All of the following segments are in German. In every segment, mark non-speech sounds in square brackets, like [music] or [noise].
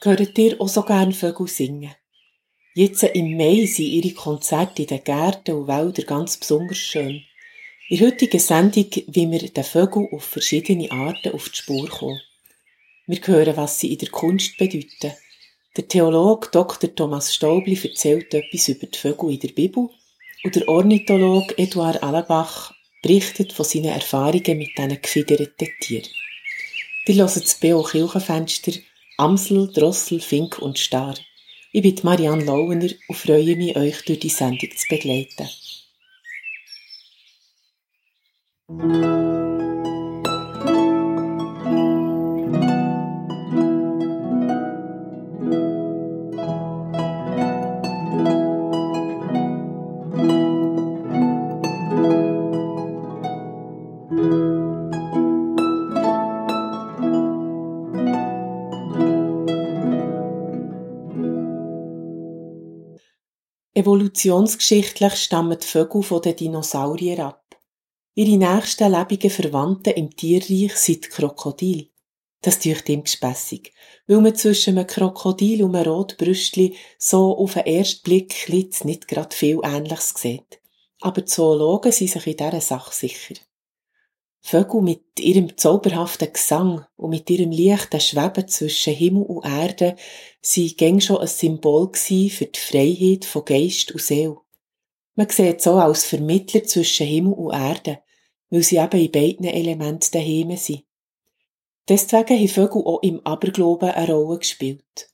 Hört ihr auch so gern Vögel singen? Jetzt im Mai sind ihre Konzerte in den Gärten und Wäldern ganz besonders schön. In der heutigen Sendung, wie wir den Vögeln auf verschiedene Arten auf die Spur kommen. Wir hören, was sie in der Kunst bedeuten. Der Theologe Dr. Thomas Staubli erzählt etwas über die Vögel in der Bibel und der Ornithologe Eduard Allenbach berichtet von seinen Erfahrungen mit diesen gefiederten Tieren. Wir hören das B.O. Kirchenfenster Amsel, Drossel, Fink und Star. Ich bin Marianne Lauener und freue mich, euch durch die Sendung zu begleiten. Evolutionsgeschichtlich stammen die Vögel von den Dinosauriern ab. Ihre nächsten lebenden Verwandten im Tierreich sind die Krokodile. Das tut ihm gespässig, weil man zwischen einem Krokodil und einem Rotbrüstli so auf den ersten Blick nicht gerade viel Ähnliches sieht. Aber Zoologen sind sich in dieser Sache sicher. Vögel mit ihrem zauberhaften Gesang und mit ihrem leichten Schweben zwischen Himmel und Erde sie gäng schon ein Symbol für die Freiheit von Geist und Seele. Man sieht so als Vermittler zwischen Himmel und Erde, weil sie eben in beiden Elementen daheim sind. Deswegen haben Vögel auch im Aberglauben eine Rolle gespielt.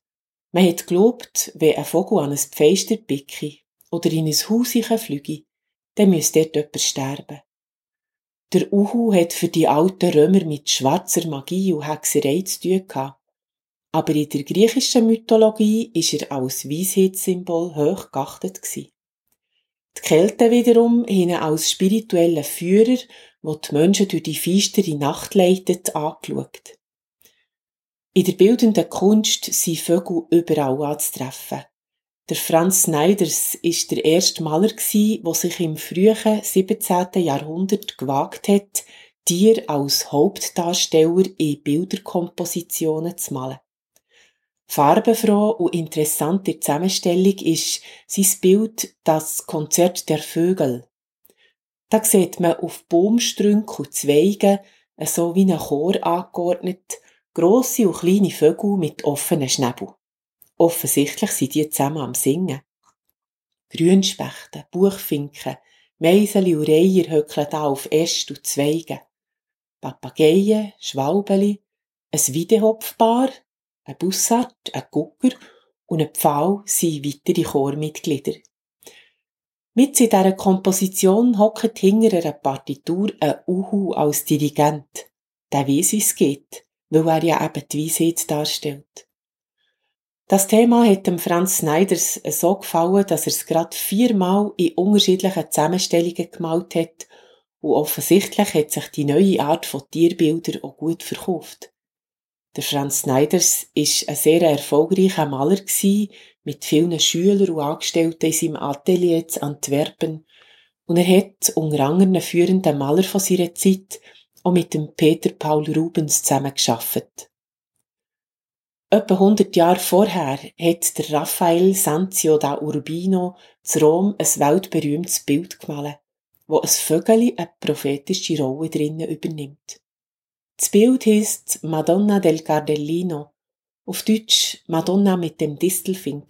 Man hat geglaubt, wenn ein Vogel an ein Pfeister picke oder in ein Haus fliege, dann müsste dort jemand sterben. Der Uhu hat für die alten Römer mit schwarzer Magie und Hexerei zu tun gehabt. Aber in der griechischen Mythologie ist er als Weisheitssymbol hoch geachtet. Die Kelten wiederum haben als spirituellen Führer, der die Menschen durch die feistere Nacht leitet, angeschaut. In der bildenden Kunst sind Vögel überall anzutreffen. Der Franz Sneiders ist der erste Maler gsi, der sich im frühen 17. Jahrhundert gewagt hat, Tier als Hauptdarsteller in Bilderkompositionen zu malen. Farbenfroh und interessante Zusammenstellung ist sein Bild Das Konzert der Vögel. Da sieht man auf Baumstrünken und Zweigen, so wie ein Chor angeordnet, grosse und kleine Vögel mit offenen Schnäbel. Offensichtlich sind die zusammen am Singen. Grünspechten, Buchfinken, Meiseli und Reiher höckeln da auf Ästen und Zweigen. Papageien, Schwalbeli, ein Wiedehopfpaar, ein Bussard, ein Gucker und ein Pfau sind weitere Chormitglieder. Mit in dieser Komposition hockt hinter einer Partitur ein Uhu als Dirigent. Der weiss, wie es geht, weil er ja eben die Weisheit darstellt. Das Thema hat dem Franz Sneiders so gefallen, dass er es gerade viermal in unterschiedlichen Zusammenstellungen gemalt hat und offensichtlich hat sich die neue Art von Tierbildern auch gut verkauft. Der Franz Sneiders ist ein sehr erfolgreicher Maler mit vielen Schülern und Angestellten in seinem Atelier zu Antwerpen und er hat unter anderem führenden Maler von seiner Zeit auch mit dem Peter Paul Rubens zusammengearbeitet. Etwa 100 Jahre vorher hat der Raphael Sanzio da Urbino zu Rom ein weltberühmtes Bild gemalt, wo ein Vögeli eine prophetische Rolle drinnen übernimmt. Das Bild heißt Madonna del Cardellino, auf Deutsch Madonna mit dem Distelfink.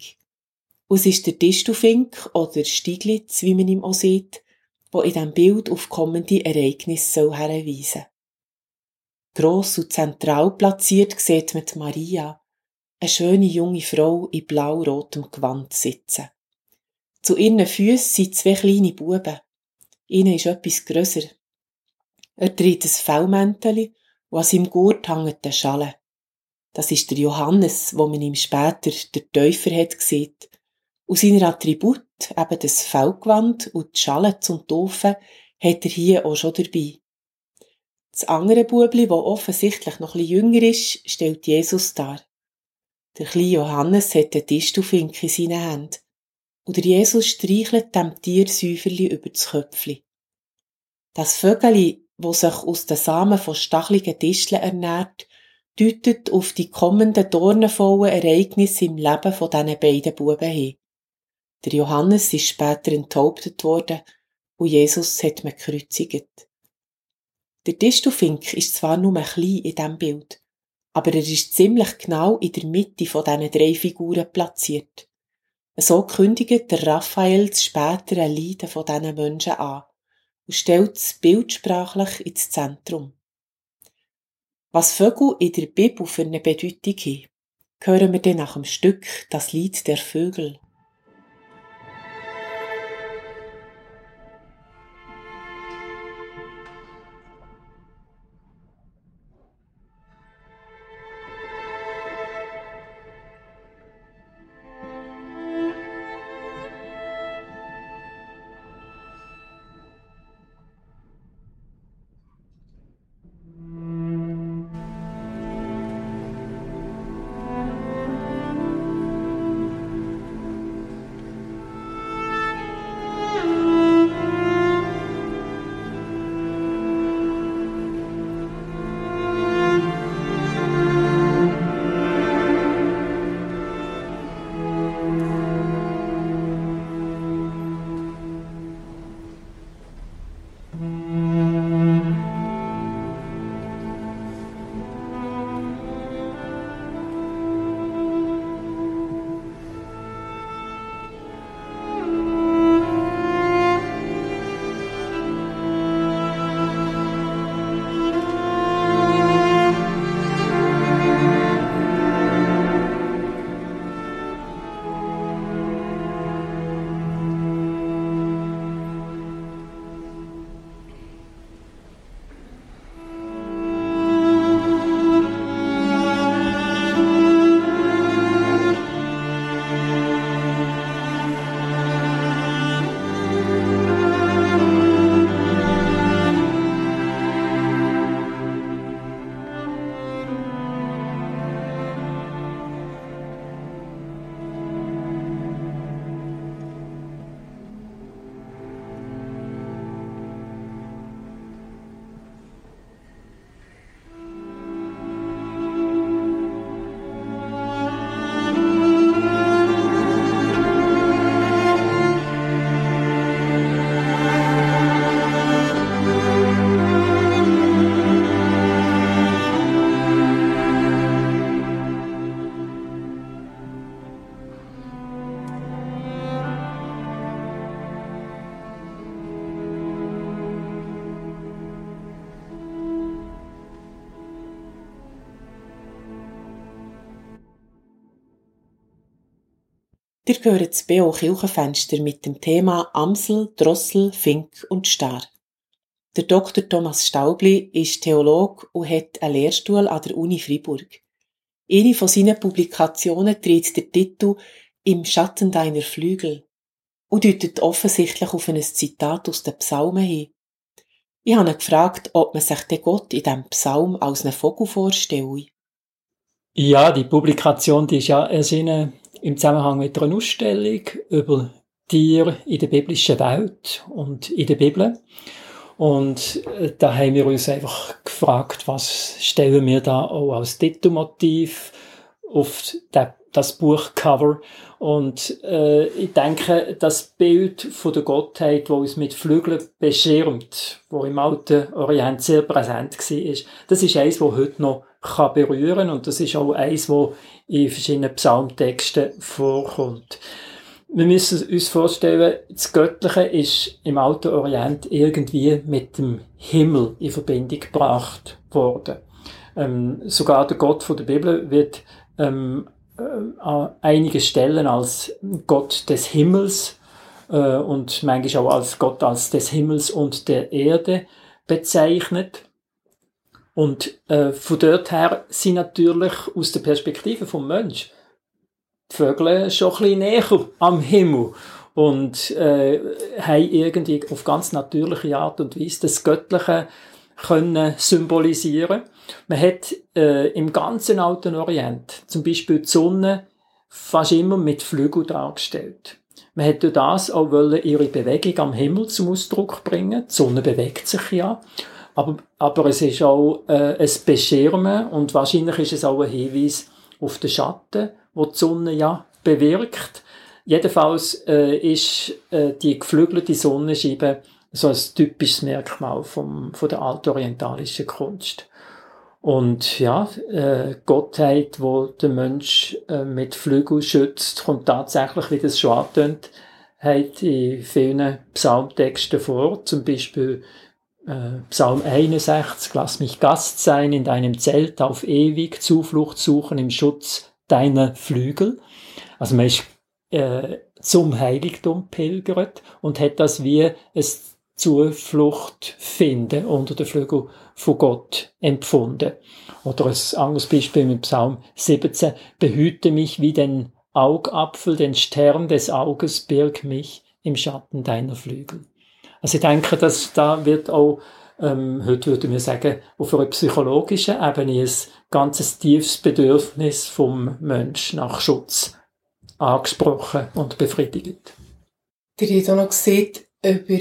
Und es ist der Distelfink oder Stieglitz, wie man ihm auch sieht, wo in diesem Bild auf kommende Ereignisse hinweisen soll. Gross und zentral platziert sieht man die Maria, eine schöne junge Frau in blau-rotem Gewand sitzen. Zu ihren Füßen sind zwei kleine Buben. Ihnen ist etwas grösser. Er trägt ein Fellmäntel und an seinem Gurt hängt der Schale. Das ist der Johannes, wo man ihm später der Täufer hat gesehen. Und seine Attribut, eben das Fellgewand und die Schale zum Taufen, hat er hier auch schon dabei. Das andere Bubli, wo offensichtlich noch ein bisschen jünger ist, stellt Jesus dar. Der kleine Johannes hat den Tischtuffink in seinen Händen. Und Jesus streichelt dem Tier säuferli über das Köpfli. Das Vögeli, wo sich aus den Samen von stacheligen Disteln ernährt, deutet auf die kommenden dornenvollen Ereignisse im Leben von diesen beiden Buben hin. Der Johannes ist später enthauptet worden und Jesus hat man gekreuzigt. Der Distelfink ist zwar nur klein in diesem Bild, aber er ist ziemlich genau in der Mitte von diesen drei Figuren platziert. So kündigt der Raphael das spätere Leiden von diesen Menschen an und stellt es bildsprachlich ins Zentrum. Was Vögel in der Bibel für eine Bedeutung haben, hören wir dann nach dem Stück Das Lied der Vögel. Gehört das B.O. Kirchenfenster mit dem Thema Amsel, Drossel, Fink und Star. Der Dr. Thomas Staubli ist Theolog und hat einen Lehrstuhl an der Uni Fribourg. Eine von seinen Publikationen trägt der Titel Im Schatten deiner Flügel und deutet offensichtlich auf ein Zitat aus den Psalmen hin. Ich habe ihn gefragt, ob man sich den Gott in diesem Psalm als einen Vogel vorstelle. Ja, die Publikation die ist ja erschienen im Zusammenhang mit einer Ausstellung über Tiere in der biblischen Welt und in der Bibel. Und äh, da haben wir uns einfach gefragt, was stellen wir da auch als Titelmotiv auf das Buchcover. Und äh, ich denke, das Bild von der Gottheit, wo uns mit Flügeln beschirmt, wo im alten Orient sehr präsent war, das ist eins, wo heute noch kann berühren und das ist auch eins, wo in verschiedenen Psalmtexten vorkommt. Wir müssen uns vorstellen, das Göttliche ist im Alten Orient irgendwie mit dem Himmel in Verbindung gebracht worden. Ähm, sogar der Gott von der Bibel wird ähm, äh, an einigen Stellen als Gott des Himmels äh, und manchmal auch als Gott als des Himmels und der Erde bezeichnet. Und äh, von dort her sind natürlich aus der Perspektive vom Mensch die Vögel schon ein bisschen näher am Himmel und äh, haben irgendwie auf ganz natürliche Art und Weise das Göttliche können symbolisieren. Man hat äh, im ganzen Alten Orient zum Beispiel die Sonne fast immer mit Flügeln dargestellt. Man hätte das auch wollen, ihre Bewegung am Himmel zum Ausdruck bringen. Die Sonne bewegt sich ja. Aber, aber es ist auch äh, ein Beschirmen und wahrscheinlich ist es auch ein Hinweis auf den Schatten, wo die Sonne ja bewirkt. Jedenfalls äh, ist äh, die geflügelte Sonnenscheibe so ein typisches Merkmal vom, von der altorientalischen Kunst. Und ja, äh, Gottheit, wo der Mensch äh, mit Flügel schützt, kommt tatsächlich, wie das schon antönt, hat in vielen Psalmtexten vor. Zum Beispiel äh, Psalm 61, lass mich Gast sein in deinem Zelt auf ewig, Zuflucht suchen im Schutz deiner Flügel. Also man ist äh, zum Heiligtum pilgert und hat das wie ein Zuflucht finden unter den Flügel von Gott empfunden. Oder ein anderes Beispiel mit Psalm 17. Behüte mich wie den Augapfel, den Stern des Auges, birg mich im Schatten deiner Flügel. Also ich denke, dass da wird auch, ähm, heute würde wir sagen, auf einer psychologischen Ebene ein ganzes tiefes Bedürfnis vom Mensch nach Schutz angesprochen und befriedigt. Ihr habt auch noch gesehen, über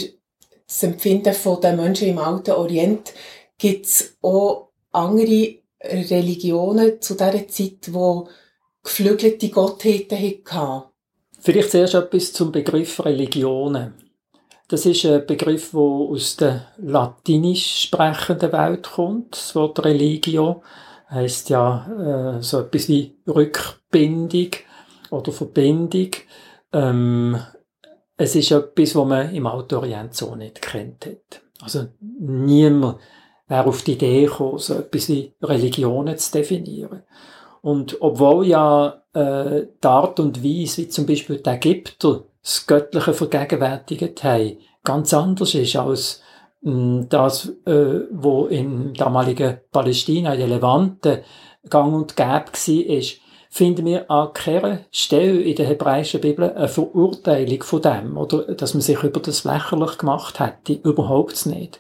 das Empfinden der Menschen im Alten Orient gibt es auch andere Religionen zu dieser Zeit, wo geflügelte Gottheiten hatten. Vielleicht zuerst etwas zum Begriff Religionen. Das ist ein Begriff, der aus der latinisch sprechenden Welt kommt. Das Wort Religio heißt ja äh, so etwas wie Rückbindung oder Verbindung. Ähm, es ist etwas, was man im Altorient so nicht kennt hat. Also niemand wäre auf die Idee gekommen, so etwas wie Religionen zu definieren. Und obwohl ja äh, die Art und Weise, wie zum Beispiel die Ägypter das Göttliche vergegenwärtigt haben, ganz anders ist als mh, hm, das, äh, wo im damaligen Palästina, in der Levante, gang und gäbe war, ist, finden wir an keiner Stelle in der hebräischen Bibel eine Verurteilung von dem, oder dass man sich über das lächerlich gemacht hätte. Überhaupt nicht.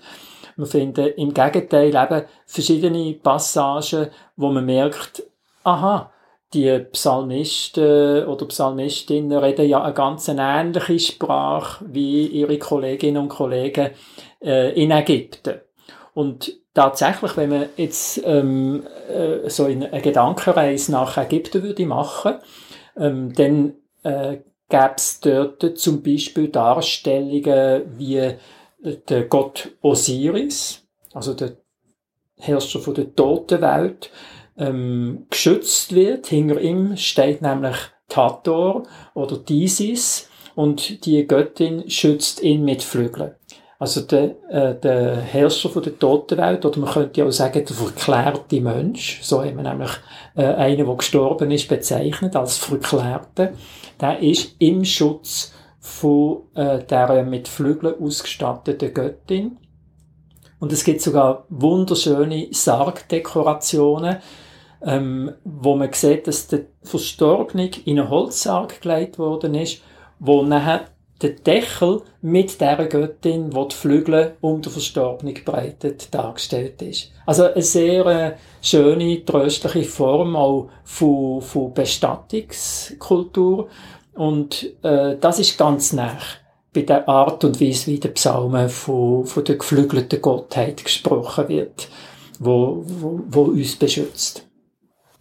Wir finden im Gegenteil eben verschiedene Passagen, wo man merkt, aha, die Psalmisten oder Psalmistinnen reden ja eine ganz ähnliche Sprache wie ihre Kolleginnen und Kollegen äh, in Ägypten. Und tatsächlich, wenn man jetzt ähm, äh, so eine Gedankenreise nach Ägypten würde machen, ähm, dann äh, gäbe es dort zum Beispiel Darstellungen wie der Gott Osiris, also der Herrscher von der Totenwelt, ähm, geschützt wird. Hinter ihm steht nämlich Tator oder Disis und die Göttin schützt ihn mit Flügeln. Also der, äh, der Herrscher von der Totenwelt, oder man könnte ja auch sagen, der verklärte Mensch, so haben wir nämlich äh, einen, der gestorben ist, bezeichnet als Verklärte, der ist im Schutz von äh, der mit Flügeln ausgestatteten Göttin. Und es gibt sogar wunderschöne Sargdekorationen, ähm, wo man sieht, dass der Verstorbene in einen Holzsarg gelegt worden ist, wo nachher der Deckel mit der Göttin, die die Flügel um den Verstorbenen breitet, dargestellt ist. Also eine sehr äh, schöne, tröstliche Form auch von, von Bestattungskultur. Und äh, das ist ganz nah bei der Art und Weise, wie der Psalmen von, von der geflügelten Gottheit gesprochen wird, wo, wo, wo uns beschützt.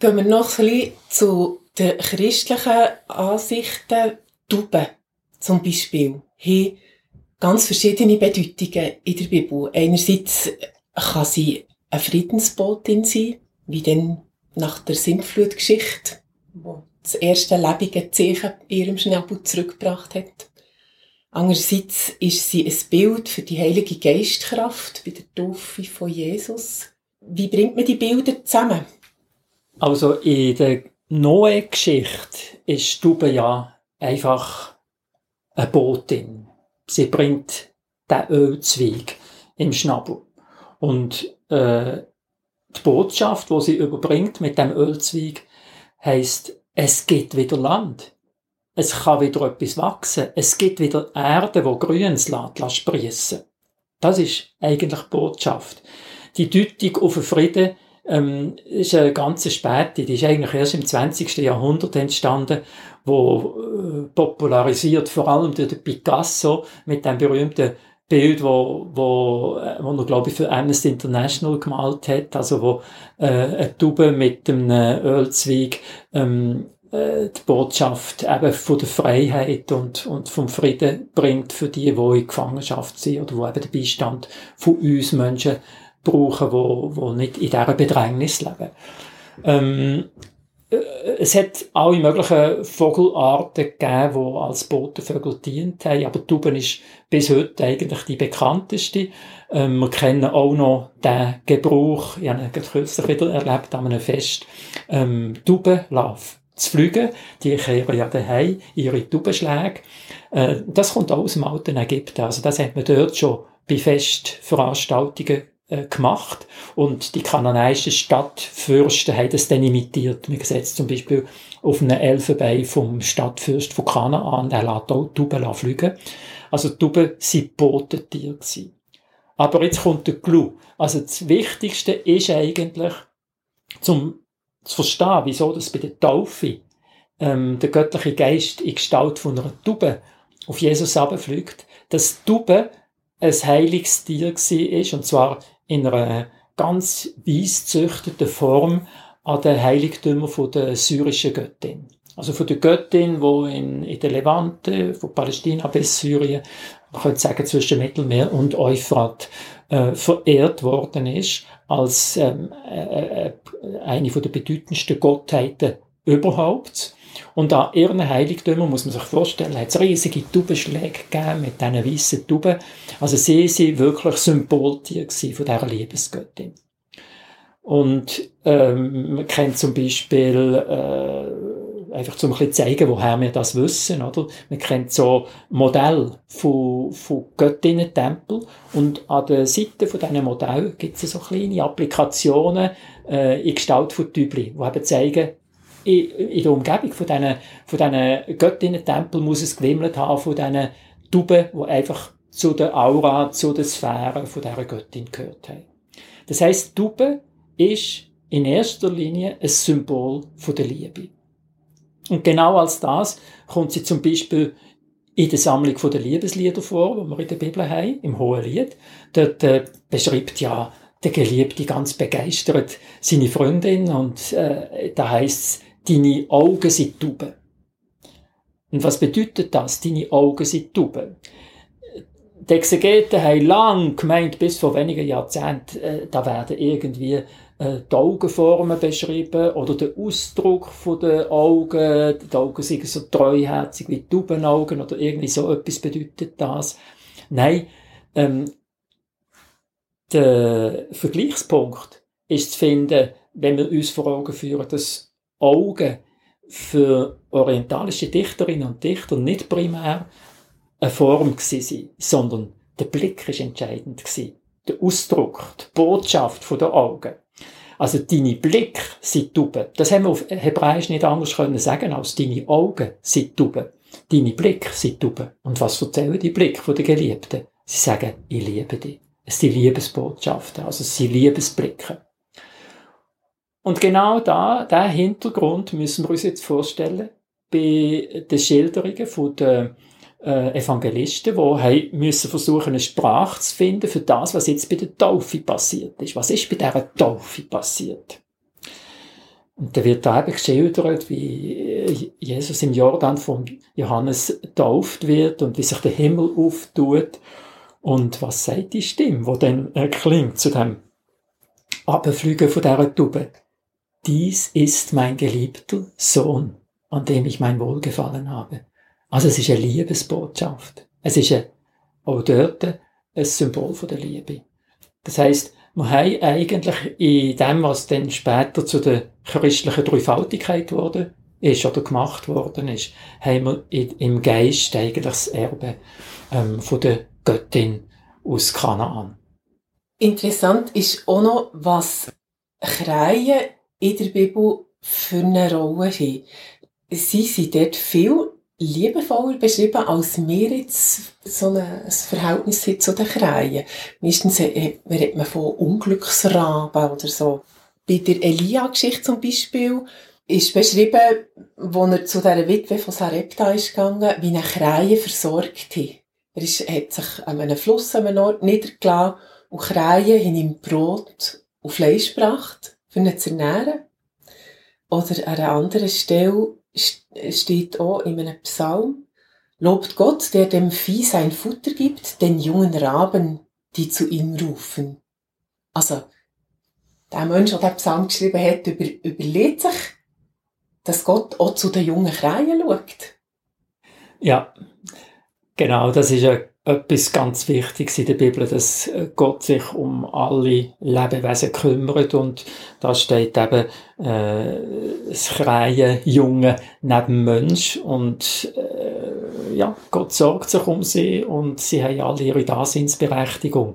Gehen wir noch ein bisschen zu den christlichen Ansichten. Tauben zum Beispiel haben ganz verschiedene Bedeutungen in der Bibel. Einerseits kann sie eine Friedensbotin sein, wie denn nach der Sintflutgeschichte, wo das erste lebende Zeichen in ihrem Schnabel zurückgebracht hat. Andererseits ist sie ein Bild für die heilige Geistkraft bei der Taufe von Jesus. Wie bringt man die Bilder zusammen? Also in der Noe-Geschichte ist Stube ja einfach eine Botin. Sie bringt den Ölzweig im Schnabel. Und äh, die Botschaft, wo sie überbringt mit dem Ölzweig, heißt: Es gibt wieder Land. Es kann wieder etwas wachsen. Es gibt wieder Erde, wo Grüns lässt sprießen. Das ist eigentlich die Botschaft. Die Deutung auf den Frieden ähm, ist eine ganz späte. Die ist eigentlich erst im 20. Jahrhundert entstanden, wo äh, popularisiert vor allem durch Picasso mit dem berühmten Bild, wo, wo, äh, wo er, glaube ich, für Amnesty International gemalt hat, also wo äh, eine Tube mit einem Ölzweig ähm, äh, die Botschaft eben von der Freiheit und, und vom Frieden bringt für die, die in Gefangenschaft sind oder wo eben den Beistand von uns Menschen brauchen, wo, wo nicht in dieser Bedrängnis leben. Ähm, äh, es hat alle möglichen Vogelarten gegeben, die als Botenvögel dient haben, aber die Tauben ist bis heute eigentlich die bekannteste. Ähm, wir kennen auch noch den Gebrauch, ich habe ihn kürzlich wieder erlebt an einem Fest, ähm, Taubenlauf zu fliegen. Die kehren ja daheim ihre Taubenschläge. Äh, das kommt auch aus dem alten Ägypten. Also das hat man dort schon bei Festveranstaltungen äh, gemacht und die kananäischen Stadtfürsten haben das dann imitiert. Man sieht zum Beispiel auf einem Elfenbein vom Stadtfürst von Kanaan, der lässt auch Tauben fliegen. Also Tauben waren Botentiere. Aber jetzt kommt der Clou. Also das Wichtigste ist eigentlich, zum zu verstehen, wieso das bei der Taufe ähm, der göttliche Geist in Gestalt von einer Taube auf Jesus abfliegt, dass Taube ein heiliges Tier war, und zwar in einer ganz weiss züchteten Form an den Heiligtümern von der syrischen Göttin. Also von der Göttin, wo in, in der Levante, von Palästina bis Syrien, man könnte sagen zwischen Mittelmeer und Euphrat, äh, verehrt worden ist als ähm, äh, äh, eine von der bedeutendsten Gottheiten überhaupt. Und an ihren Heiligtümern, muss man sich vorstellen, hat es riesige Taubenschläge gegeben mit diesen weißen Tauben. Also sie sind wirklich Symboltier von dieser Liebesgöttin. Und ähm, man kennt zum Beispiel äh, einfach zum ein zeigen, woher wir das wissen, oder? Man kennt so Modell von, von Göttinnen-Tempel und an der Seite von diesen Modell gibt es so kleine Applikationen äh, in Gestalt von Tübli, die eben zeigen, in, der Umgebung von diesen, von diesen Göttinnen-Tempel muss es gewimmelt haben von diesen Tuben, die einfach zu der Aura, zu der Sphäre von dieser Göttin gehört haben. Das heisst, Tube ist in erster Linie ein Symbol der Liebe. Und genau als das kommt sie zum Beispiel in der Sammlung der Liebeslieder vor, die wir in der Bibel haben, im Hohen Lied. Dort äh, beschreibt ja der Geliebte ganz begeistert seine Freundin und äh, da heißt deine Augen sind Tauben. Und was bedeutet das, deine Augen sind Tauben? Die Exegeten haben lang gemeint, bis vor wenigen Jahrzehnten, äh, da werden irgendwie äh, die Augenformen beschrieben oder der Ausdruck den Augen. Die Augen sind so treuherzig wie Taubenaugen oder irgendwie so etwas bedeutet das. Nein, ähm, der Vergleichspunkt ist zu finden, wenn wir uns vor Augen führen, dass Augen für orientalische Dichterinnen und Dichter nicht primär eine Form waren, sondern der Blick ist entscheidend gewesen. Der Ausdruck, die Botschaft der Augen. Also deine Blick sind Tauben. Das haben wir auf Hebräisch nicht anders können sagen als deine Augen sind Tauben. Deine Blick sind Tauben. Und was erzählen die Blick den Geliebten? Sie sagen, ich liebe dich. Es sind Liebesbotschaften, also es sind Liebesblicke. Und genau da, der Hintergrund müssen wir uns jetzt vorstellen bei den Schilderungen von den äh, Evangelisten, die haben müssen versuchen, eine Sprache zu finden für das, was jetzt bei der Taufe passiert ist. Was ist bei dieser Taufe passiert? Und da wird da eben geschildert, wie Jesus im Jordan von Johannes tauft wird und wie sich der Himmel auftut. Und was sagt die Stimme, wo dann erklingt zu dem Abflügen von dieser Tube? Dies ist mein geliebter Sohn, an dem ich mein Wohlgefallen habe. Also es ist eine Liebesbotschaft. Es ist ein, auch dort ein Symbol von der Liebe. Das heißt, wir haben eigentlich in dem, was dann später zu der christlichen Dreifaltigkeit wurde, ist oder gemacht worden ist, haben wir im Geist eigentlich das Erbe ähm, von der Göttin aus Kanaan. Interessant ist auch noch, was Kreien in der Bibel für eine Rolle haben. Sie sind dort viel liebevoller beschrieben, als wir jetzt so ein Verhältnis zu den Krähen. Meistens redet man von Unglücksraben oder so. Bei der Elia-Geschichte zum Beispiel ist beschrieben, wo er zu dieser Witwe von Sarepta ist gegangen, wie eine Krähe versorgt hat. Er ist, hat sich an einem Fluss an einem Ort niedergelassen und Krähen haben ihm Brot und Fleisch gebracht, für ihn zu ernähren. Oder an einer anderen Stelle steht auch in einem Psalm, Lobt Gott, der dem Vieh sein Futter gibt, den jungen Raben, die zu ihm rufen. Also, der Mensch, der den Psalm geschrieben hat, über, überlegt sich, dass Gott auch zu den jungen Krähen schaut. Ja, genau, das ist ja etwas ganz Wichtiges in der Bibel, dass Gott sich um alle Lebewesen kümmert und da steht eben äh, das Krähen Junge neben Mensch und äh, ja, Gott sorgt sich um sie und sie haben alle ihre Daseinsberechtigung.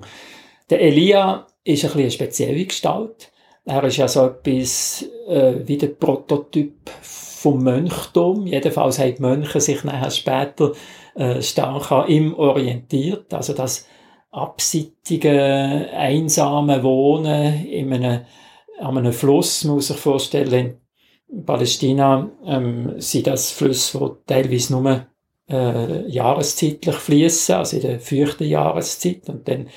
Der Elia ist ein bisschen eine spezielle Gestalt. Er ist ja so etwas äh, wie der Prototyp vom Mönchtum. Jedenfalls haben die Mönche sich nachher später äh, stark an ihm orientiert. Also das abseitige, einsame Wohnen in einem, an einem Fluss, muss sich vorstellen, in Palästina ähm, sind das Flüsse, die teilweise nur äh, jahreszeitlich fließen, also in der feuchten Jahreszeit und dann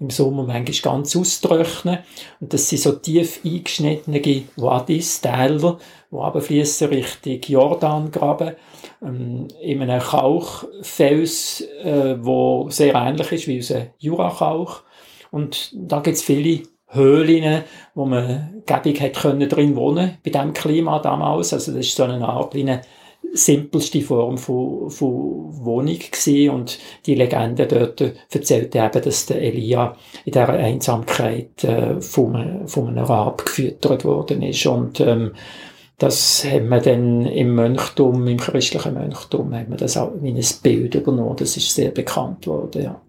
im Sommer manchmal ganz austrocknen. Und das sind so tief eingeschnittene Wadis, Täler, die runterfließen Richtung Jordangraben, ähm, in einem Kauchfels, äh, wo sehr ähnlich ist wie unser Jurakauch. Und da gibt es viele Höhlen, wo man gäbig hat drin wohnen bei dem Klima damals. Also das ist so eine Art wie eine simpelste Form von, von Wohnung gewesen. und die Legende dort erzählt eben, dass der Elia in dieser Einsamkeit äh, von, von einem Rab gefüttert worden ist und ähm, das haben wir dann im Mönchtum, im christlichen Mönchtum, haben wir das auch in ein Bild übernommen. Das ist sehr bekannt worden, ja.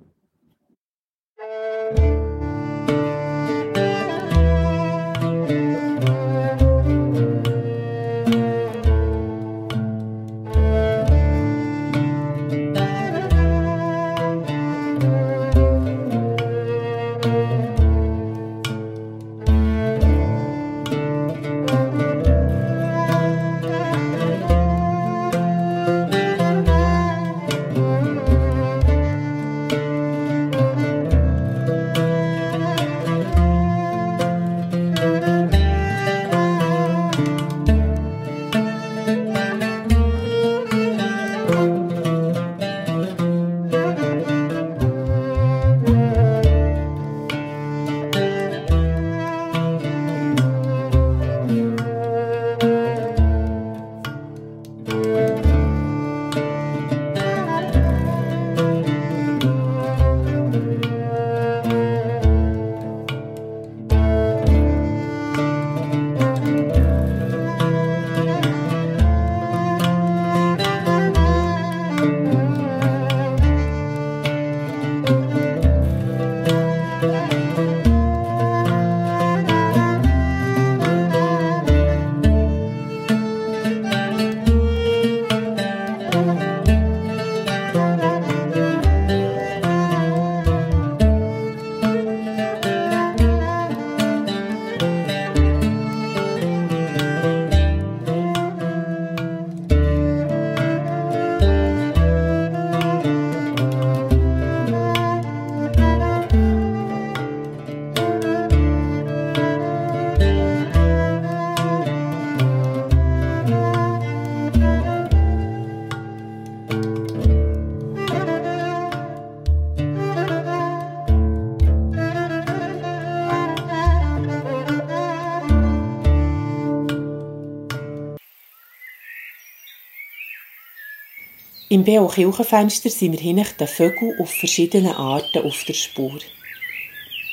Im B.O. Kirchenfenster sind wir hinter den Vögeln auf verschiedene Arten auf der Spur.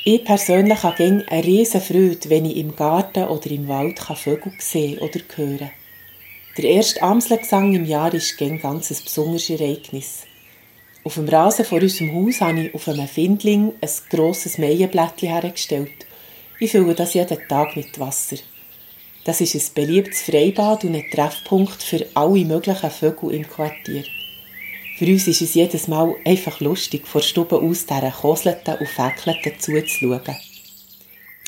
Ich persönlich habe eine riesen Freude, wenn ich im Garten oder im Wald Vögel sehen oder hören Der erste Amselgesang im Jahr ist gäng ganz ein besonderes Ereignis. Auf dem Rasen vor unserem Haus habe ich auf einem Findling ein grosses Meienblättchen hergestellt. Ich fülle das jeden Tag mit Wasser. Das ist ein beliebtes Freibad und ein Treffpunkt für alle möglichen Vögel im Quartier. Für uns ist es jedes Mal einfach lustig, vor Stube aus dieser Koselten und Fäckelten zuzuschauen.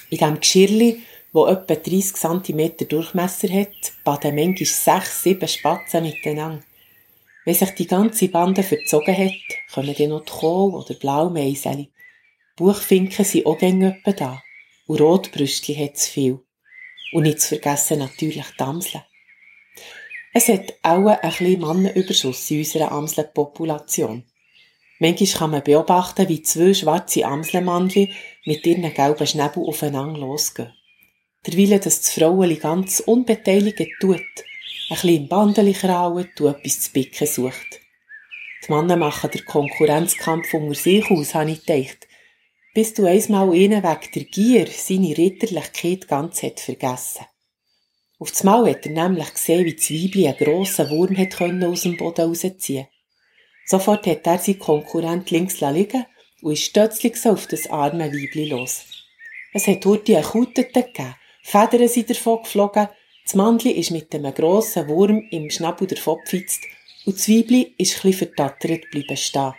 In diesem Geschirrli, das etwa 30 cm Durchmesser hat, baden manchmal sechs, sieben Spatzen miteinander. Wenn sich die ganze Bande verzogen hat, kommen dann noch die Kohl- oder Blaumeiseli. Buchfinken sind auch gängig da. Und Rotbrüstli hat es viel. Und nicht zu vergessen natürlich die Amseln. Es hat auch ein bisschen Mannenüberschuss in unserer Amselpopulation. Manchmal kann man beobachten, wie zwei schwarze Amselmännchen mit ihren gelben Schnäbel aufeinander losgehen. Derweil, dass das Frauenli ganz unbeteiligt tut, ein bisschen im Bandeli kraut etwas zu picken sucht. Die Männer machen den Konkurrenzkampf unter sich aus, habe ich gedacht, bis du einmal ihnen wegen der Gier seine Ritterlichkeit ganz hat vergessen. Auf das Mal hat er nämlich gesehen, wie Zwiebli einen grossen Wurm hat aus dem Boden rausziehen Sofort hat er seinen Konkurrent links liegen und ist stötzlich auf das arme Weibli los. Es hat Hurti einen Kuttete gegeben, Federn sind davon geflogen, das Mandli ist mit einem grossen Wurm im Schnabel davon gepfitzt und das Weibli ist ein bisschen vertattert bleiben stehen.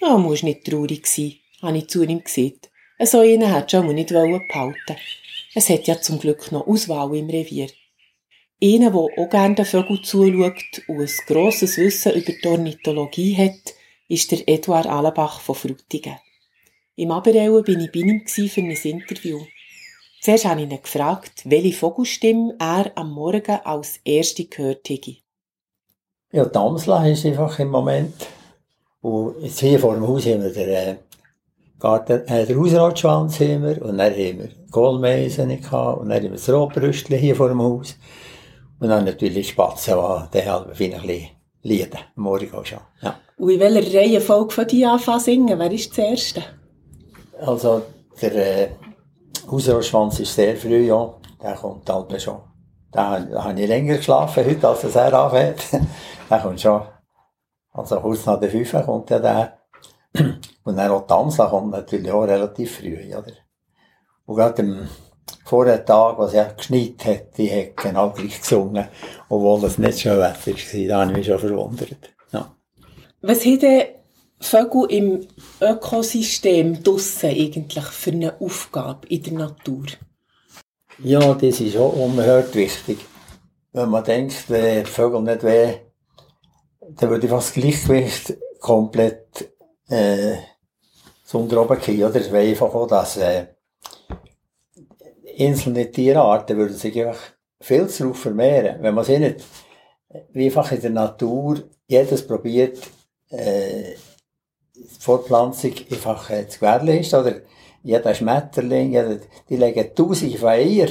Ja, musst nicht traurig sein, habe ich zu ihm gesagt. So einen hat schon nicht behalten Es hat ja zum Glück noch Auswahl im Revier. Einer, der auch gerne den Vögeln zuschaut und ein grosses Wissen über die Ornithologie hat, ist der Eduard Allenbach von Frutigen. Im Aberellen bin ich bei ihm für ein Interview. Zuerst habe ich ihn gefragt, welche Vogelstimme er am Morgen als erste gehört hätte. Ja, die Amsel ist einfach im Moment. Und jetzt hier vor dem Haus haben wir den äh, Garten, äh, den Hausratschwanz haben wir, und dann haben wir Kohlmeisen gehabt, und dann haben wir das Rotbrüstchen hier vor dem Haus. Und dann natürlich Spatzen, die halt ein bisschen lieden, am Morgen auch schon. Ja. Und in welcher Reihenfolge von die anfangen singen? Wer ist das Erste? Also, der, äh, Hausrohrschwanz ist sehr früh, ja. Der kommt halt schon. Da, da habe ich länger geschlafen heute, als er anfängt. [laughs] der kommt schon. Also kurz nach der 5 kommt ja der. Und die Amsel kommt natürlich auch relativ früh, oder? Und gerade am vorigen Tag, was ja geschneit hat, die hat genau gleich gesungen, obwohl das nicht schön Wetter war. Da habe ich mich schon verwundert. Ja. Was hat denn Vögel im Ökosystem draussen eigentlich für eine Aufgabe in der Natur? Ja, das ist auch unerhört wichtig. Wenn man denkt, wenn die Vögel nicht wären, dann würde das Gleichgewicht komplett äh, unter oben. Oder? Es wäre einfach auch, dass äh, einzelne Tierarten würden sich einfach viel zu darauf vermehren. Wenn man sie nicht, wie einfach in der Natur, jedes probiert, äh, Fortpflanzung einfach äh, zu gewährleisten, oder jeder Schmetterling, jeder, die legen tausende von Eier.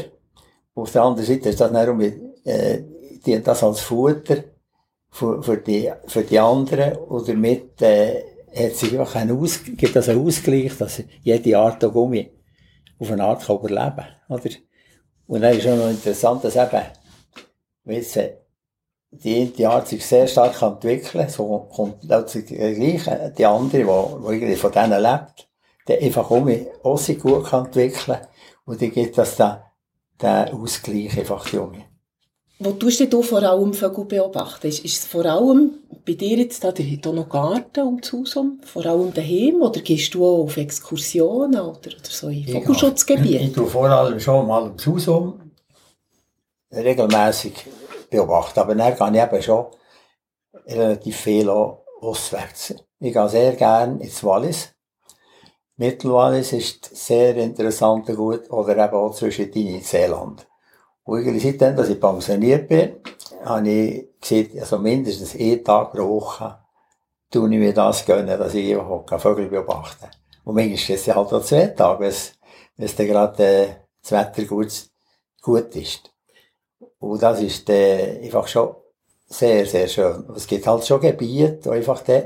Auf der anderen Seite ist das dann äh, die, das als Futter für, für, die, für die anderen und damit äh, hat sich einfach ein Aus, gibt das einen Ausgleich, dass jede Art der Gummi auf eine Art kann überleben kann. Oder? Und dann ist auch noch interessant, dass eben, weißt die eine Art sich sehr stark entwickeln so kommt plötzlich gleich die andere, die, die irgendwie von denen lebt, die einfach um auch sich gut kann entwickeln und die gibt das dann den Ausgleich einfach die Junge. Wo tust du vor allem Vögel beobachten? Ist, ist es vor allem bei dir jetzt da, der auch Garten um das Haus herum, vor allem daheim, oder gehst du auch auf Exkursionen oder, oder so in Vogelschutzgebiete? Ich, ich tue vor allem schon mal ums Haus herum, regelmässig beobachten. Aber dann gehe ich eben schon relativ viel auswärts. Ich gehe sehr gerne ins Wallis. Mittelwallis ist sehr interessant und gut, oder eben auch zwischen in Seeland. Und seitdem, dass ich pensioniert bin, habe ich gesehen, also mindestens einen Tag pro Woche tue ich mir das gönnen, dass ich einfach Vögel beobachten Und manchmal ist es halt auch zwei Tage, wenn es, dann gerade äh, das Wetter gut, gut ist. Und das ist äh, einfach schon sehr, sehr schön. Es gibt halt schon Gebiete, wo einfach die,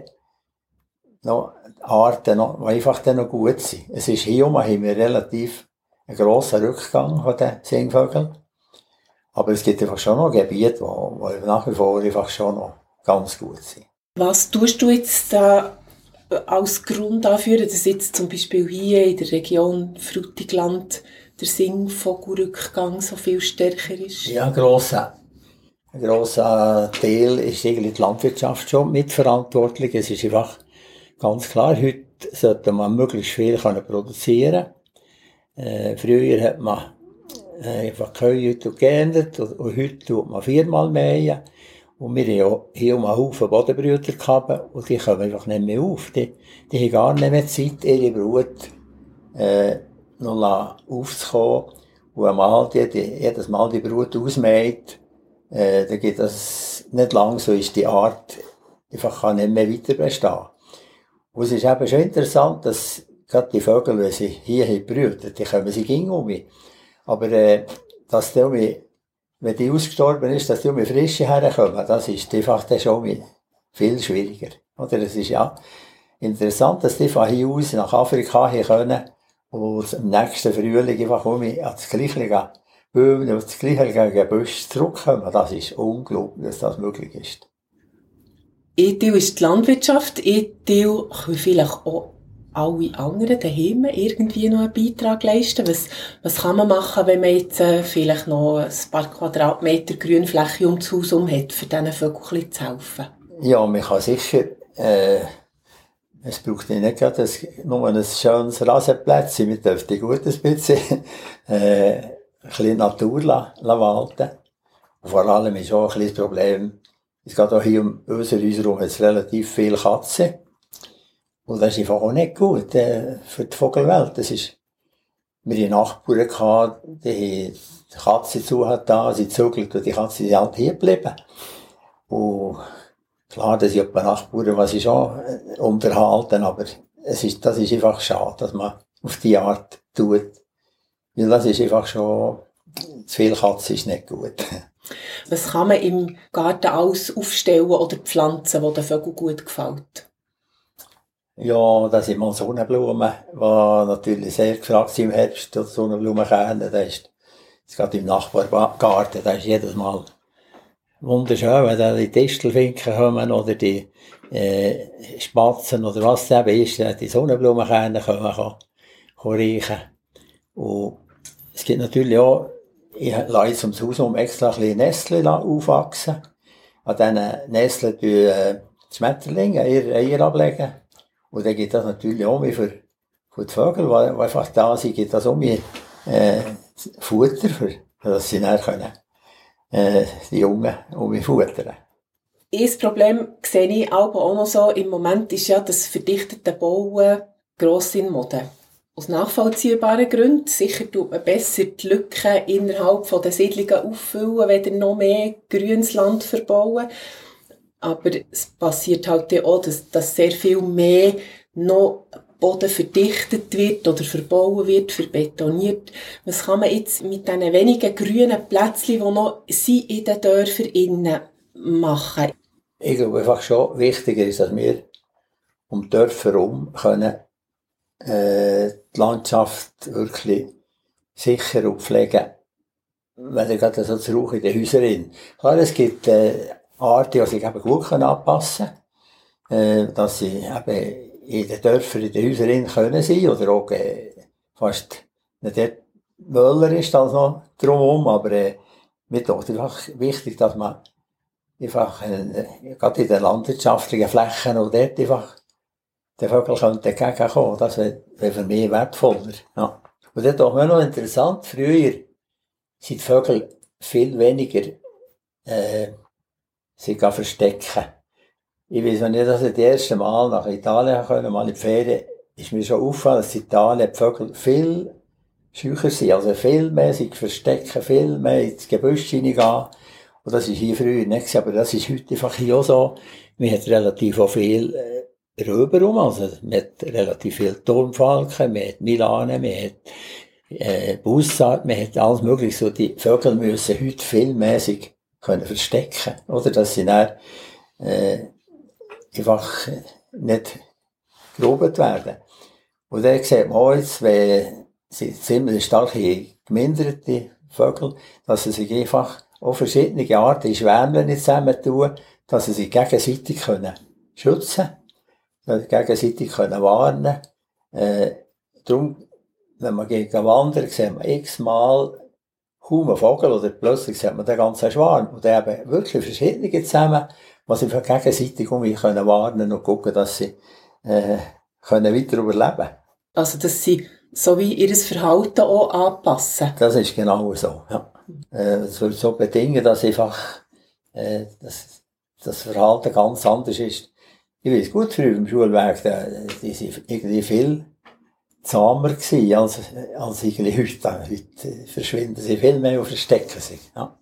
noch Arten, noch, die einfach dann noch gut sind. Es ist hier um, haben wir relativ einen grossen Rückgang von den Singvögeln. Aber es gibt einfach schon noch Gebiete, wo, wo nach wie vor einfach schon noch ganz gut sind. Was tust du jetzt da als Grund dafür, dass jetzt zum Beispiel hier in der Region Frutigland der Singvogelrückgang so viel stärker ist? Ja, grosser, ein grosser Teil ist eigentlich die Landwirtschaft schon mitverantwortlich. Es ist einfach ganz klar, heute sollte man möglichst viel produzieren äh, Früher hat man äh, einfach Kühe geändert und, und heute tut man viermal mähen. Und wir haben hier um einen Haufen Bodenbrüder gehabt und die kommen einfach nicht mehr auf. Die, die haben gar nicht mehr Zeit, ihre Brut äh, noch aufzukommen. Und einmal die, die, jedes Mal die Brut ausmäht, äh, dann geht das nicht lang, so ist die Art einfach kann nicht mehr weiter bestehen. Und es ist eben schon interessant, dass gerade die Vögel, wenn sie hier brüten, die kommen sie ging um mich. Aber äh, dass die mich, wenn die ausgestorben ist, dass die mich frische herkommen, das ist einfach dann schon viel schwieriger. Oder es ist ja interessant, dass die von hier aus nach Afrika hier können und im nächsten Frühling einfach um mich an das gleiche Bäume, das gleiche Gebüsch zurückkommen. Das ist unglaublich, dass das möglich ist. Teil ist die Landwirtschaft, ein Teil können vielleicht auch alle anderen daheim irgendwie noch einen Beitrag leisten? Was, was kann man machen, wenn man jetzt äh, vielleicht noch ein paar Quadratmeter Grünfläche um das Haus herum hat, für diesen Vögeln zu helfen? Ja, man kann sicher, äh, es braucht nicht gerade ein, nur ein schönes Rasenplätzchen, wir dürften gut ein bisschen, [laughs] äh, ein bisschen Natur walten. vor allem ist auch ein das Problem, es geht auch hier um unsere Häuser herum relativ viele Katzen. Und das ist einfach auch nicht gut äh, für die Vogelwelt. Das ist, wir hatten Nachbarn, gehabt, die, die Katze zu hat da, sie zügelt und die Katze ist halt hier geblieben. Und klar, das sind ein Nachbarn, was ich schon äh, unterhalten, aber es ist, das ist einfach schade, dass man auf die Art tut. Weil das ist einfach schon, zu viel Katze ist nicht gut. Was kann man im Garten alles aufstellen oder pflanzen, wo den Vögeln gut gefällt? Ja, das sind mal Sonnenblumen, die natürlich sehr gefragt sind im Herbst, die Sonnenblumenkerne. Das ist, das geht im Nachbargarten, das ist jedes Mal wunderschön, wenn da die Distelfinken kommen oder die äh, Spatzen oder was es eben ist, die Sonnenblumenkerne können, kann, kann riechen. Und es gibt natürlich auch ich lasse jetzt ums Haus um extra ein bisschen Nestle aufwachsen. An diesen Nesseln tun äh, die Schmetterlinge ihre Eier ablegen. Und dann gibt das natürlich auch für, für die Vögel, die, einfach da sind, gibt das auch mehr äh, Futter, für, dass sie dann können, äh, die Jungen um futtern. Ein Problem sehe ich auch noch so im Moment ist ja das verdichtete Bauen gross in Mode aus nachvollziehbaren Gründen. Sicher tut man besser die Lücken innerhalb der Siedlungen auffüllen, wenn noch mehr grünes Land verbauen. Aber es passiert halt auch, dass, dass sehr viel mehr noch Boden verdichtet wird oder verbauen wird, verbetoniert. Was kann man jetzt mit diesen wenigen grünen Plätzchen, die noch sind in den Dörfern innen machen? Ich glaube einfach schon wichtiger ist, dass wir um die Dörfer herum können äh, die Landschaft wirklich sicher und pflegen. Wenn ihr gerade so zu Rauch in den Häusern Klar, es gibt äh, Arten, die sich eben gut können anpassen können, äh, dass sie eben in den Dörfern, in den Häusern können oder auch äh, fast nicht dort Möller ist als noch drumherum, aber äh, mir ist einfach wichtig, dass man einfach, gerade in den landwirtschaftlichen Flächen und dort einfach der Vögel könnte entgegenkommen. Das wäre für mich wertvoller. Ja. Und das ist auch noch interessant. Früher sind die Vögel viel weniger äh, sich verstecken. Ich weiß nicht, dass ich das erste Mal nach Italien können, mal in die Ferien, ist mir schon aufgefallen, dass in Italien die Vögel viel schücher sind, also viel mehr sich verstecken, viel mehr ins Gebüsch hineingehen. Und das ist hier früher nicht, aber das ist heute einfach hier auch so. Wir haben relativ auch viel äh, rüberum. Also, man hat relativ viel Turmfalken, man hat Milane, man hat äh, Bussard, man hat alles mögliche. So, die Vögel müssen heute filmmäßig können verstecken, oder? Dass sie dann, äh, einfach nicht gerobet werden. Und dann sieht man auch jetzt, wenn sie ziemlich starke geminderte Vögel, dass sie sich einfach auf verschiedene Arten in Schwärmen zusammen tun, dass sie sich gegenseitig können schützen können gegenseitig können warnen äh, Darum, wenn man gegen wandert, sieht man x-mal kaum einen Vogel oder plötzlich sieht man den ganzen Schwarm. Und eben wirklich verschiedene zusammen, die sich gegenseitig um können warnen und gucken, dass sie äh, können weiter überleben Also, dass sie so wie ihr Verhalten auch anpassen. Das ist genau so, ja. Äh, es wird so bedingen, dass einfach, äh, dass das Verhalten ganz anders ist. Ich weiß gut, früher im Schulweg, da, die sind irgendwie viel zahmer gewesen, als, als irgendwie heute. Heute verschwinden sie viel mehr und verstecken sich, ja.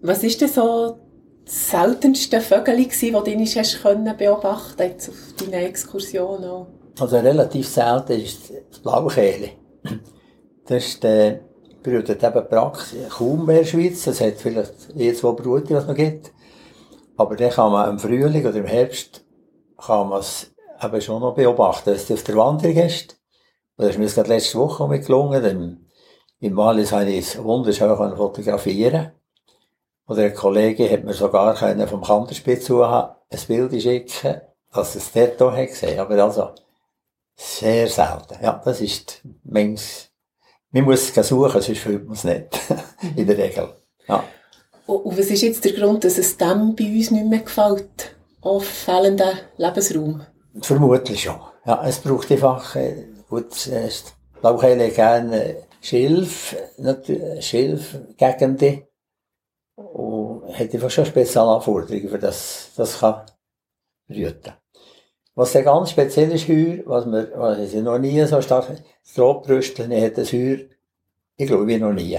Was ist denn so das seltenste Vögel gewesen, das du hast können beobachten jetzt auf deinen Exkursion auch? Also relativ selten ist das Blaukehle. Das ist, äh, brütet eben praktisch kaum mehr in der Schweiz. Es hat vielleicht je zwei Brüder, was es noch gibt. Aber dann kann man im Frühling oder im Herbst kann man es eben schon noch beobachten, wenn es auf der Wanderung ist. Das ist mir gerade letzte Woche mit gelungen. Im, im Wallis habe ich es wunderschön fotografieren Oder ein Kollege hat mir sogar vom Kanterspitz ein Bild schicken, dass es dort auch gesehen Aber also, sehr selten. Ja, das ist manchmal, man muss es suchen, sonst findet man es nicht. [laughs] In der Regel. Ja. Und was ist jetzt der Grund, dass es dem bei uns nicht mehr gefällt? Auf fehlenden Lebensraum? Vermutlich schon. Ja, es braucht einfach, äh, gut, äh, Blauchelle gerne Schilf, Schilfgegenden. Und hat einfach schon Spezialanforderungen, für das, das kann brüten. Was sehr ganz speziell ist heuer, was wir, was ich noch nie so stark, das Rotbrüsteln hat das heuer, ich glaube, wie noch nie.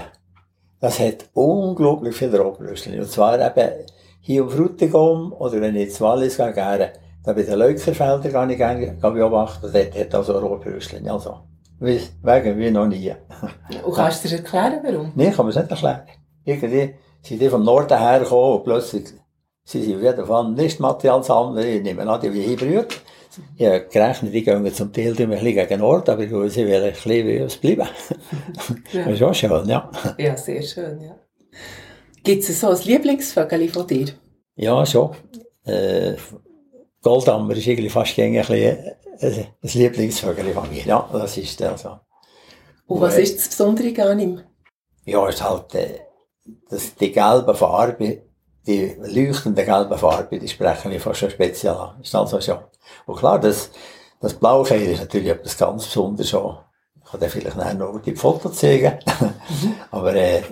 Das hat unglaublich viel Rotbrüsteln. Und zwar eben hier um Frutigum, oder wenn ich ins Wallis gehe, gerne, da bei den Leukerfeldern kann ich gerne beobachten, dort hat also Rotbrüsteln. Also, wegen wie noch nie. [laughs] Und kannst du dir erklären, warum? Nein, kann man es nicht erklären. Irgendwie sind die vom Norden hergekommen und plötzlich sie sind auf jeden Fall Nistmaterial sammeln, ich nehme an, die wie hinbrüht. Ich habe gerechnet, die gehen zum Teil ein bisschen gegen Ort, aber ich will sie will ein bisschen wie uns bleiben. [laughs] Ja. Das ist auch schön, ja. Ja, sehr schön, ja. Gibt es so ein Lieblingsvögel von dir? Ja, schon. Äh, Goldammer ist irgendwie fast ein, bisschen ein Lieblingsvögel von mir. Ja, das ist der so. Und was ist das Besondere an ihm? Ja, es ist halt äh, das, die gelbe Farbe, die leuchtende gelbe Farbe, die sprechen wir fast schon speziell an. Ist also schon. Und klar, das, das Blaukeil ist natürlich etwas ganz Besonderes schon. Ich kann dir vielleicht nachher noch die Fotos zeigen. Mhm. [laughs] Aber, äh,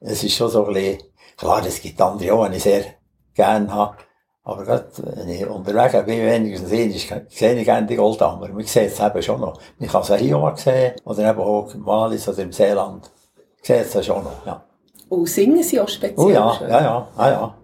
es ist schon so ein bisschen, klar, es gibt andere auch, die ich sehr gerne habe. Aber wenn ich unterwegs bin, wenigstens einmal sehe ich gerne die Goldammer. Man sieht es eben schon noch. Man kann es auch hier sehen, oder eben auch im Malis oder im Seeland. Man sieht es schon noch, ja. Und singen sie auch speziell? Oh ja, ja, ja, ja, ja.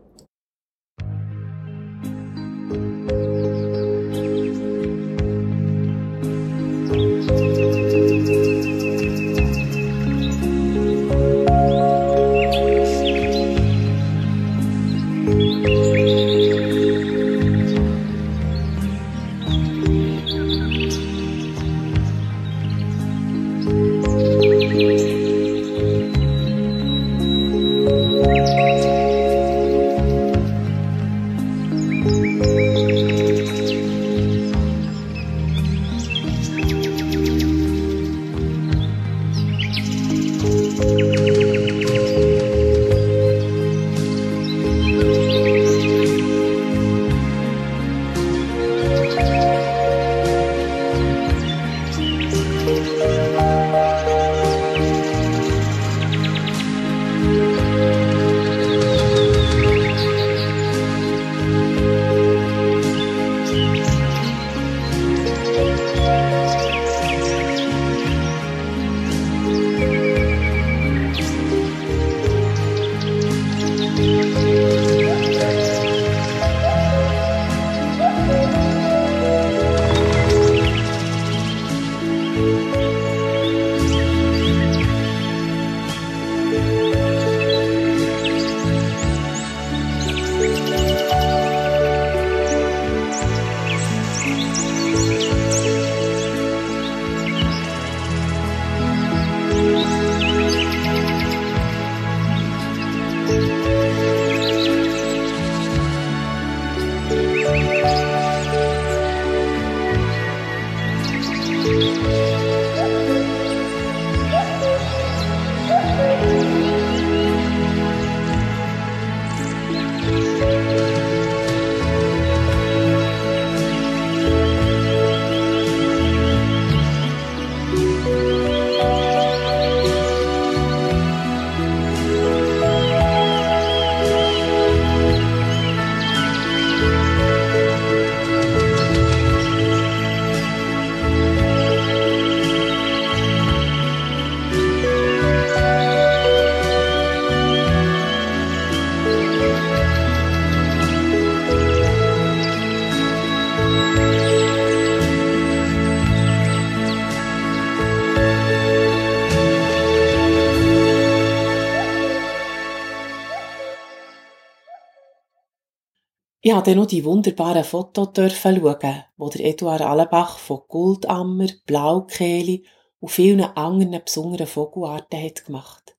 Ich durfte noch die wunderbaren Fotos schauen, wo der Eduard Allenbach von Goldammer, Blaukehle und vielen anderen besonderen Vogelarten hat gemacht.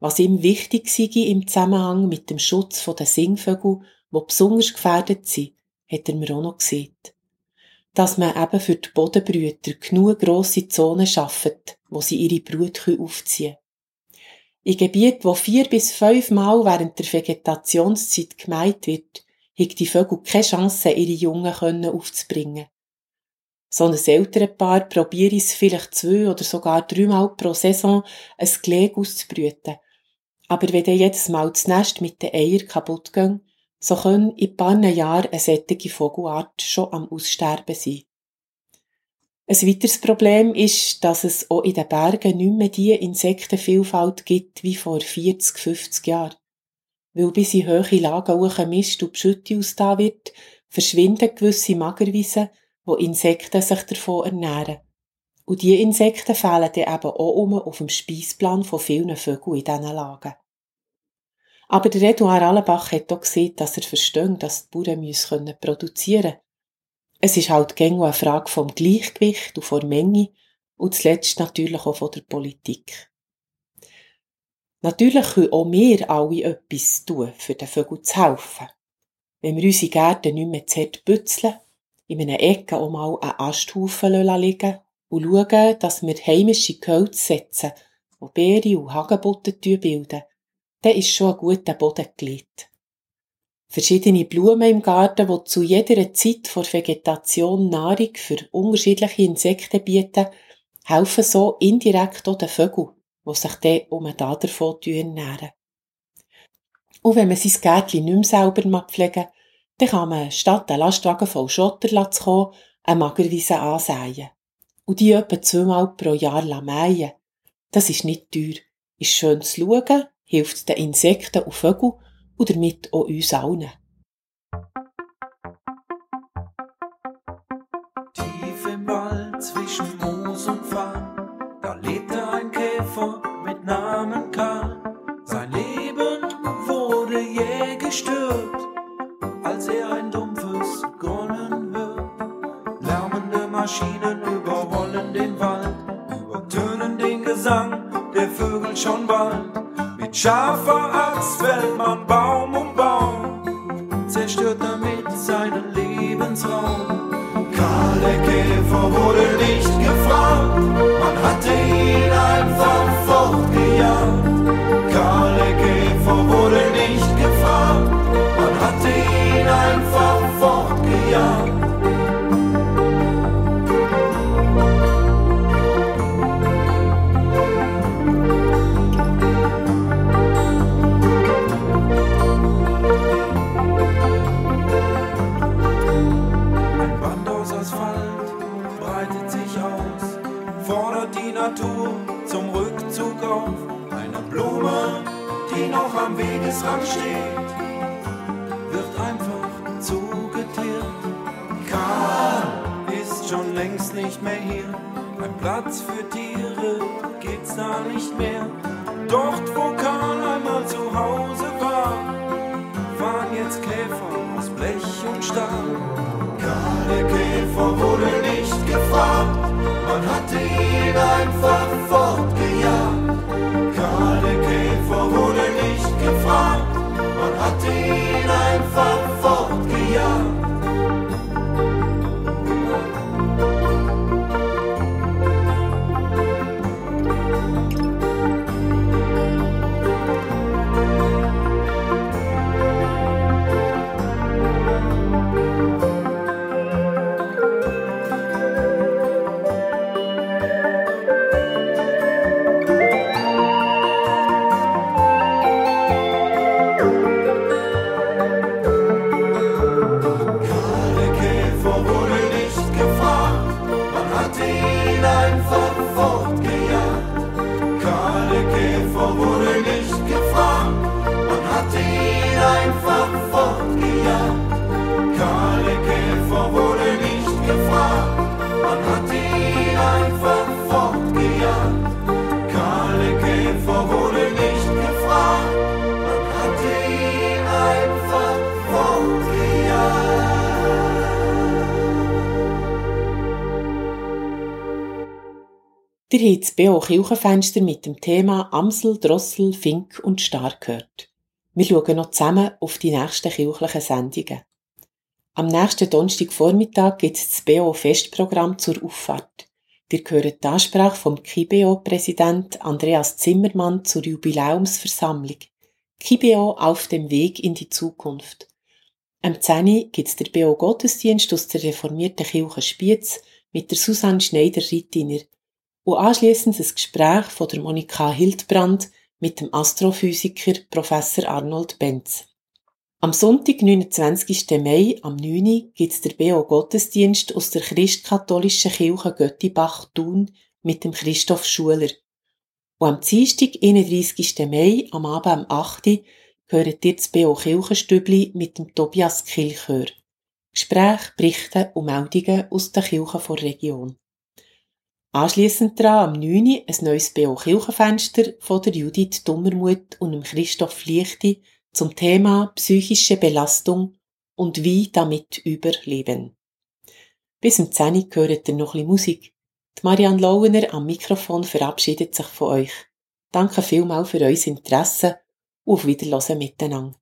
Was ihm wichtig sei im Zusammenhang mit dem Schutz der Singvögel, die besonders gefährdet sind, hat er mir auch noch gesagt. Dass man eben für die Bodenbrüter genug grosse Zonen schafft, wo sie ihre Brut aufziehen können. In Gebieten, wo vier bis fünf Mal während der Vegetationszeit gemeint wird, hat die Vögel keine Chance, ihre Jungen aufzubringen. So ein Elternpaar probiert es vielleicht zwei oder sogar dreimal pro Saison, ein Gelege auszubrüten. Aber wenn dann jedes Mal das Nest mit den Eiern kaputt geht, so können in ein paar Jahren eine sättige Vogelart schon am Aussterben sein. Ein weiteres Problem ist, dass es auch in den Bergen nicht mehr die Insektenvielfalt gibt wie vor 40, 50 Jahren. Weil bis in hohe Lagen hoch Mist und Beschütte ausda wird, verschwinden gewisse Magerwiesen, wo Insekten sich davon ernähren. Und diese Insekten fehlen dann eben auch um auf dem Speisplan von vielen Vögeln in diesen Lagen. Aber der Eduard Allenbach hat auch gesehen, dass er versteht, dass die Bauern produzieren können. Es ist halt gängig eine Frage vom Gleichgewicht und von Menge und zuletzt natürlich auch von der Politik. Natürlich können auch wir alle etwas tun, für den Vögeln zu helfen. Wenn wir unsere Gärten nicht mehr zu hart bützeln, in einer Ecke auch mal einen Asthaufen liegen und schauen, dass wir heimische Gehölze setzen, die Beere und Hagebutten bilden, dann ist schon ein guter Boden gelegt. Verschiedene Blumen im Garten, die zu jeder Zeit vor Vegetation Nahrung für unterschiedliche Insekten bieten, helfen so indirekt auch den Vögeln, die sich dann um da davon ernähren. Und wenn man sein Gärtchen nicht mehr selber pflegen dann kann man statt einen Lastwagen voll Schotter zu kommen, eine Magerwiese ansäen. Und die etwa zweimal pro Jahr mähen. Das ist nicht teuer, ist schön zu schauen, hilft den Insekten und Vögeln und damit auch uns allen. Tief im Wald zwischen gestört, als er ein dumpfes Grollen hört. Lärmende Maschinen überrollen den Wald, übertönen den Gesang der Vögel schon bald. Mit scharfer Axt fällt man Baum am Wegesrand steht, wird einfach zugeteert. Karl ist schon längst nicht mehr hier, ein Platz für Tiere gibt's da nicht mehr. Ihr habt das BO Kirchenfenster mit dem Thema Amsel, Drossel, Fink und Star gehört. Wir schauen noch zusammen auf die nächsten kirchlichen Sendungen. Am nächsten Donnerstagvormittag gibt es das BO Festprogramm zur Auffahrt. Wir hören die Ansprache vom KIBO-Präsident Andreas Zimmermann zur Jubiläumsversammlung. KIBO auf dem Weg in die Zukunft. Am 10. gibt es der BO Gottesdienst aus der reformierten Kirche Spiez mit der Susanne Schneider-Rittiner und anschliessend ein Gespräch von der Monika Hildbrand mit dem Astrophysiker Professor Arnold Benz. Am Sonntag, 29. Mai, am 9. gibt es der BO Gottesdienst aus der christkatholischen Kirche Göttibach-Thun mit dem Christoph Schuler. Und am Dienstag, 31. Mai, am Abend am 8. hört ihr das BO Kirchenstübli mit dem Tobias Kilchör. Gespräche, Berichte und Meldungen aus den Kirchen der Region. Anschliessend daran am 9. ein neues BO Kirchenfenster von der Judith Dummermuth und dem Christoph Lichti zum Thema psychische Belastung und wie damit überleben. Bis zum 10 gehört ihr noch ein Musik. Die Marianne Lauener am Mikrofon verabschiedet sich von euch. Danke vielmals für euer Interesse und auf Wiederhören miteinander.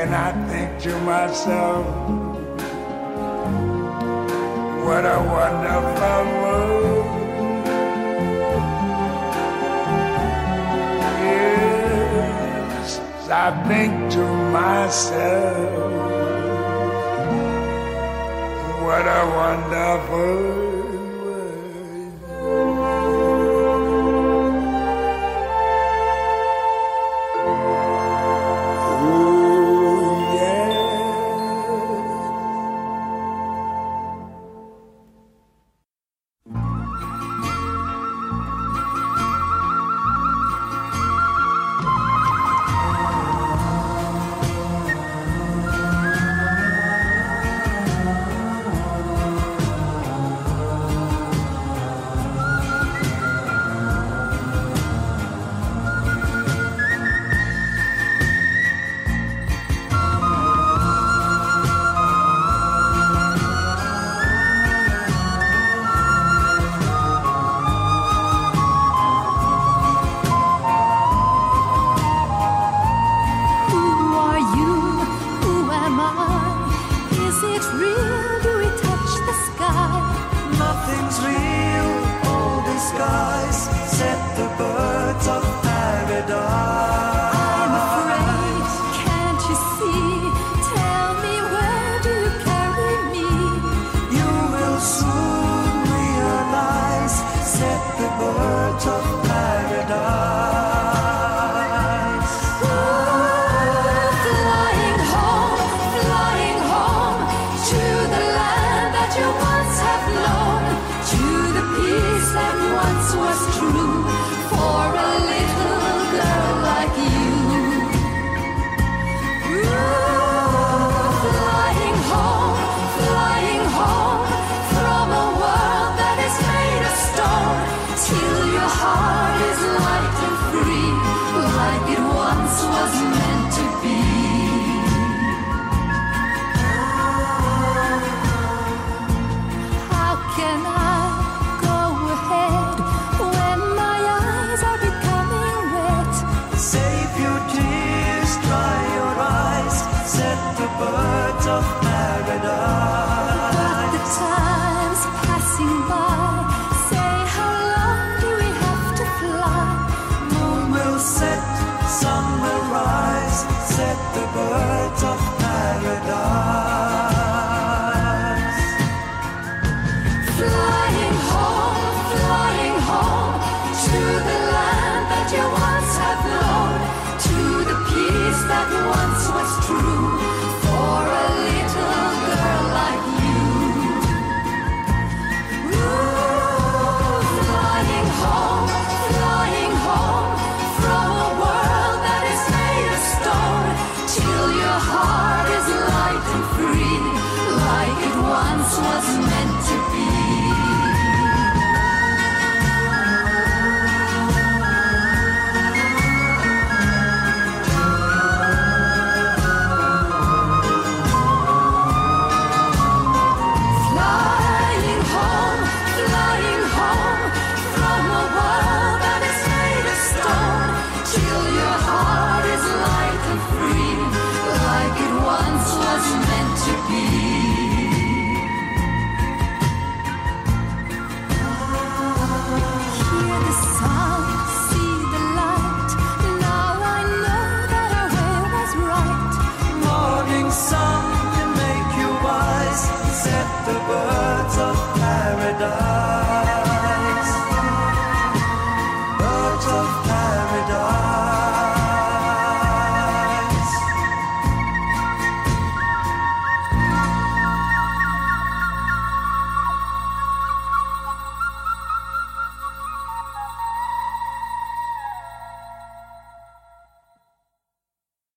And I think to myself, what a wonderful world. Yes, I think to myself, what a wonderful